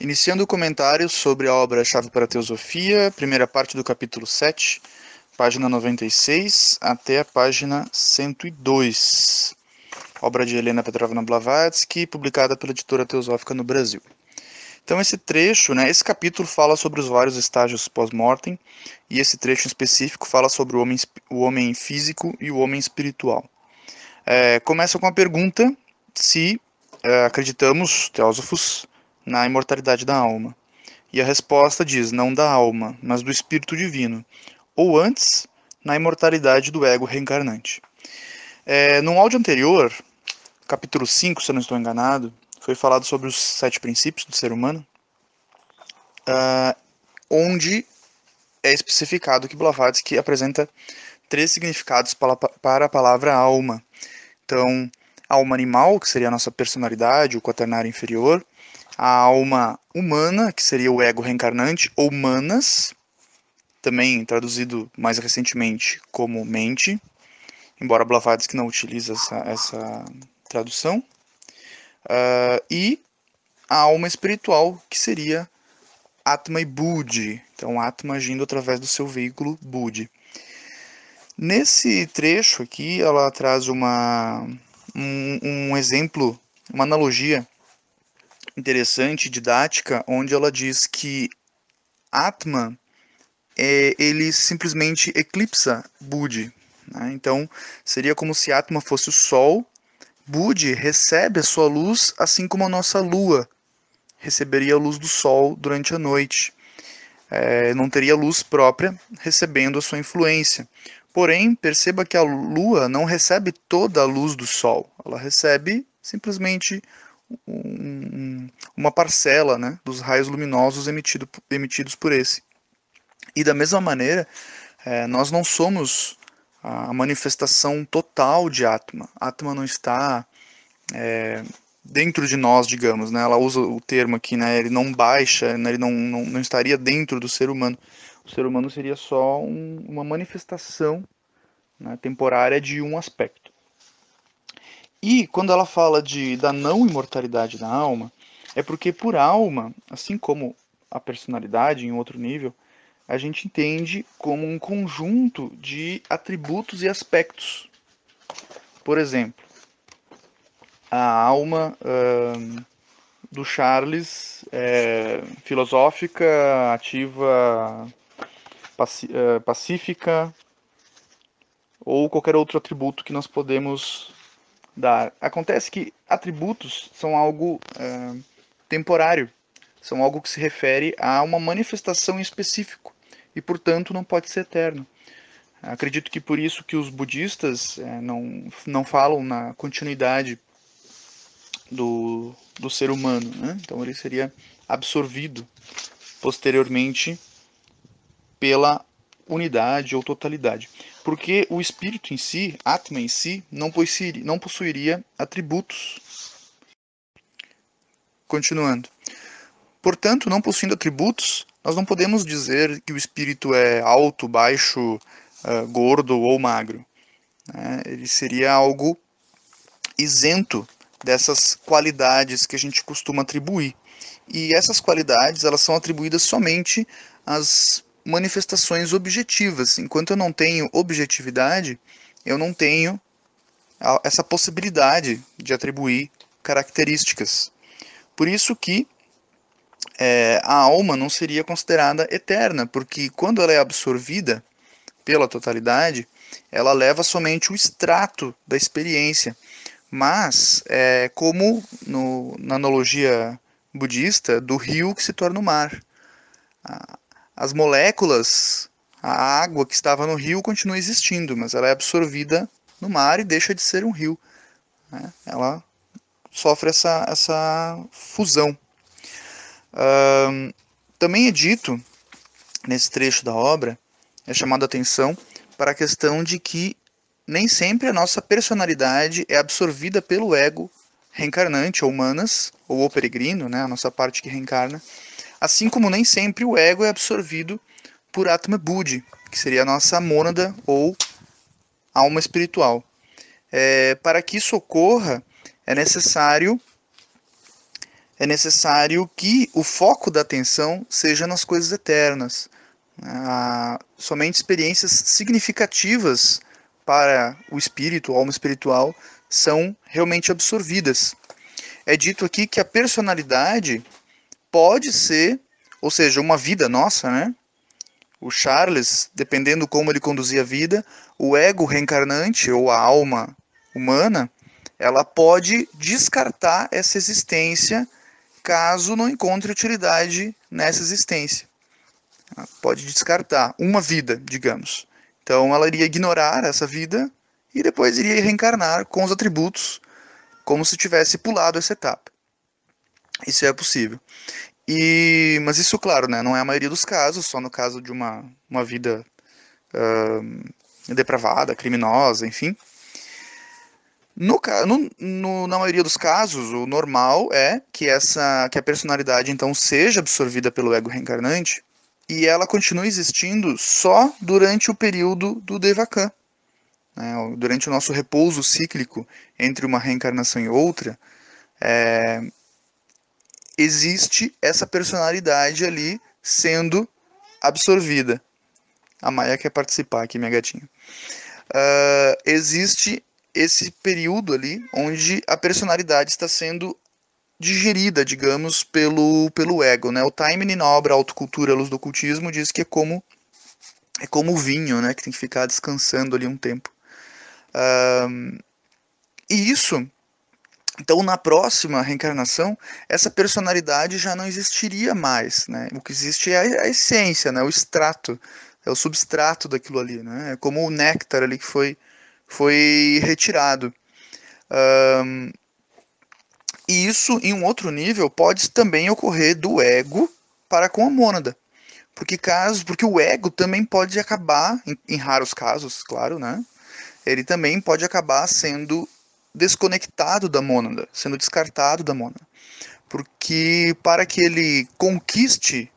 Iniciando o comentário sobre a obra Chave para a Teosofia, primeira parte do capítulo 7, página 96 até a página 102. Obra de Helena Petrovna Blavatsky, publicada pela editora Teosófica no Brasil. Então esse trecho, né, esse capítulo fala sobre os vários estágios pós-mortem, e esse trecho em específico fala sobre o homem, o homem físico e o homem espiritual. É, começa com a pergunta se é, acreditamos, teósofos, na imortalidade da alma. E a resposta diz: não da alma, mas do espírito divino, ou antes, na imortalidade do ego reencarnante. É, num áudio anterior, capítulo 5, se eu não estou enganado, foi falado sobre os sete princípios do ser humano, uh, onde é especificado que Blavatsky apresenta três significados para, a palavra alma. Então, alma animal, que seria a nossa personalidade, o quaternário inferior, a alma humana, que seria o ego reencarnante, ou manas, também traduzido mais recentemente como mente, embora Blavatsky não utilize essa, essa tradução, uh, e a alma espiritual, que seria Atma e Budi, então Atma agindo através do seu veículo Budi. Nesse trecho aqui, ela traz uma, um, um exemplo, uma analogia interessante, didática, onde ela diz que Atman é, ele simplesmente eclipsa Budi. Né? Então, seria como se Atman fosse o Sol, Budi recebe a sua luz, assim como a nossa Lua receberia a luz do Sol durante a noite. É, não teria luz própria recebendo a sua influência. Porém, perceba que a Lua não recebe toda a luz do Sol, ela recebe simplesmente um, uma parcela né, dos raios luminosos emitido, emitidos por esse. E da mesma maneira, é, nós não somos a manifestação total de Atma. Atma não está é, dentro de nós, digamos. Né? Ela usa o termo aqui, né? ele não baixa, né? ele não, não, não estaria dentro do ser humano. O ser humano seria só um, uma manifestação né, temporária de um aspecto. E quando ela fala de, da não imortalidade da alma, é porque por alma, assim como a personalidade em outro nível, a gente entende como um conjunto de atributos e aspectos. Por exemplo, a alma do Charles é filosófica, ativa, pacífica ou qualquer outro atributo que nós podemos dar. Acontece que atributos são algo é, temporário, são algo que se refere a uma manifestação em específico e, portanto, não pode ser eterno. Acredito que por isso que os budistas é, não, não falam na continuidade do, do ser humano. Né? Então ele seria absorvido posteriormente pela unidade ou totalidade. Porque o espírito em si, Atma em si, não possuiria, não possuiria atributos. Continuando. Portanto, não possuindo atributos, nós não podemos dizer que o espírito é alto, baixo, uh, gordo ou magro. Né? Ele seria algo isento dessas qualidades que a gente costuma atribuir. E essas qualidades elas são atribuídas somente às manifestações objetivas. Enquanto eu não tenho objetividade, eu não tenho essa possibilidade de atribuir características. Por isso que é, a alma não seria considerada eterna, porque quando ela é absorvida pela totalidade, ela leva somente o extrato da experiência. Mas, é, como no, na analogia budista, do rio que se torna o mar as moléculas, a água que estava no rio continua existindo, mas ela é absorvida no mar e deixa de ser um rio. Né? Ela sofre essa, essa fusão. Também é dito, nesse trecho da obra, é chamado a atenção para a questão de que nem sempre a nossa personalidade é absorvida pelo ego reencarnante, ou humanas, ou o peregrino, né, a nossa parte que reencarna, Assim como nem sempre o ego é absorvido por Atma Buddhi, que seria a nossa mônada ou alma espiritual. É, para que isso ocorra, é necessário é necessário que o foco da atenção seja nas coisas eternas. Ah, somente experiências significativas para o espírito, a alma espiritual, são realmente absorvidas. É dito aqui que a personalidade pode ser, ou seja, uma vida nossa, né? O Charles, dependendo como ele conduzir a vida, o ego reencarnante ou a alma humana, ela pode descartar essa existência caso não encontre utilidade nessa existência. Ela pode descartar uma vida, digamos. Então ela iria ignorar essa vida e depois iria reencarnar com os atributos, como se tivesse pulado essa etapa. Isso é possível. E, mas isso, claro, né, não é a maioria dos casos, só no caso de uma, uma vida uh, depravada, criminosa, enfim. No, no, no, na maioria dos casos, o normal é que, essa, que a personalidade então seja absorvida pelo ego reencarnante e ela continue existindo só durante o período do Devakan. Né? Durante o nosso repouso cíclico entre uma reencarnação e outra, é, existe essa personalidade ali sendo absorvida. A Maia quer participar aqui, minha gatinha. Uh, existe esse período ali onde a personalidade está sendo digerida, digamos, pelo, pelo ego, né? O Taimini na obra Autocultura, Luz do Ocultismo, diz que é como é como o vinho, né? Que tem que ficar descansando ali um tempo. Um, e isso, então na próxima reencarnação, essa personalidade já não existiria mais, né? O que existe é a, a essência, né? O extrato, é o substrato daquilo ali, né? É como o néctar ali que foi foi retirado. Um, e isso, em um outro nível, pode também ocorrer do ego para com a mônada. Porque caso, porque o ego também pode acabar, em, em raros casos, claro, né? Ele também pode acabar sendo desconectado da mônada, sendo descartado da mônada. Porque para que ele conquiste,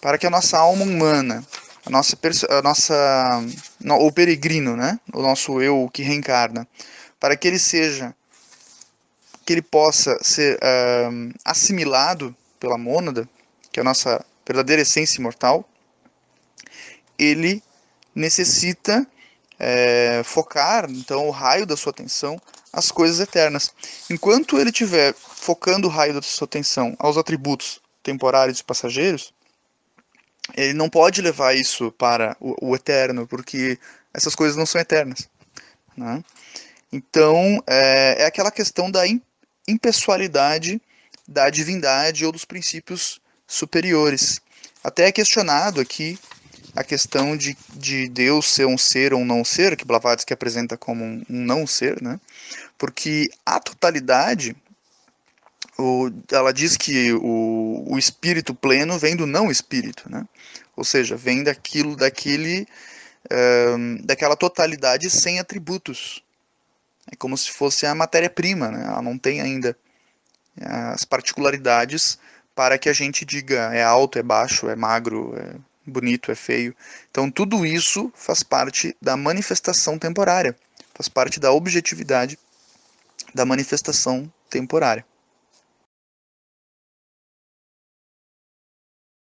para que a nossa alma humana a nossa, a nossa o peregrino, né? O nosso eu que reencarna, para que ele seja, que ele possa ser uh, assimilado pela mônada, que é a nossa verdadeira essência imortal, ele necessita é, focar então o raio da sua atenção às coisas eternas. Enquanto ele estiver focando o raio da sua atenção aos atributos temporários e passageiros, ele não pode levar isso para o, o eterno, porque essas coisas não são eternas. Né? Então, é, é, aquela questão da impessoalidade da divindade ou dos princípios superiores. Até é questionado aqui a questão de, de Deus ser um ser ou um não ser, que Blavatsky apresenta como um, um não ser, né? porque a totalidade o, ela diz que o, o espírito pleno vem do não espírito, né? Ou seja, vem daquilo, daquele, daquela totalidade sem atributos. É como se fosse a matéria-prima, né? Ela não tem ainda as particularidades para que a gente diga é alto, é baixo, é magro, é bonito, é feio. Então tudo isso faz parte da manifestação temporária, faz parte da objetividade da manifestação temporária.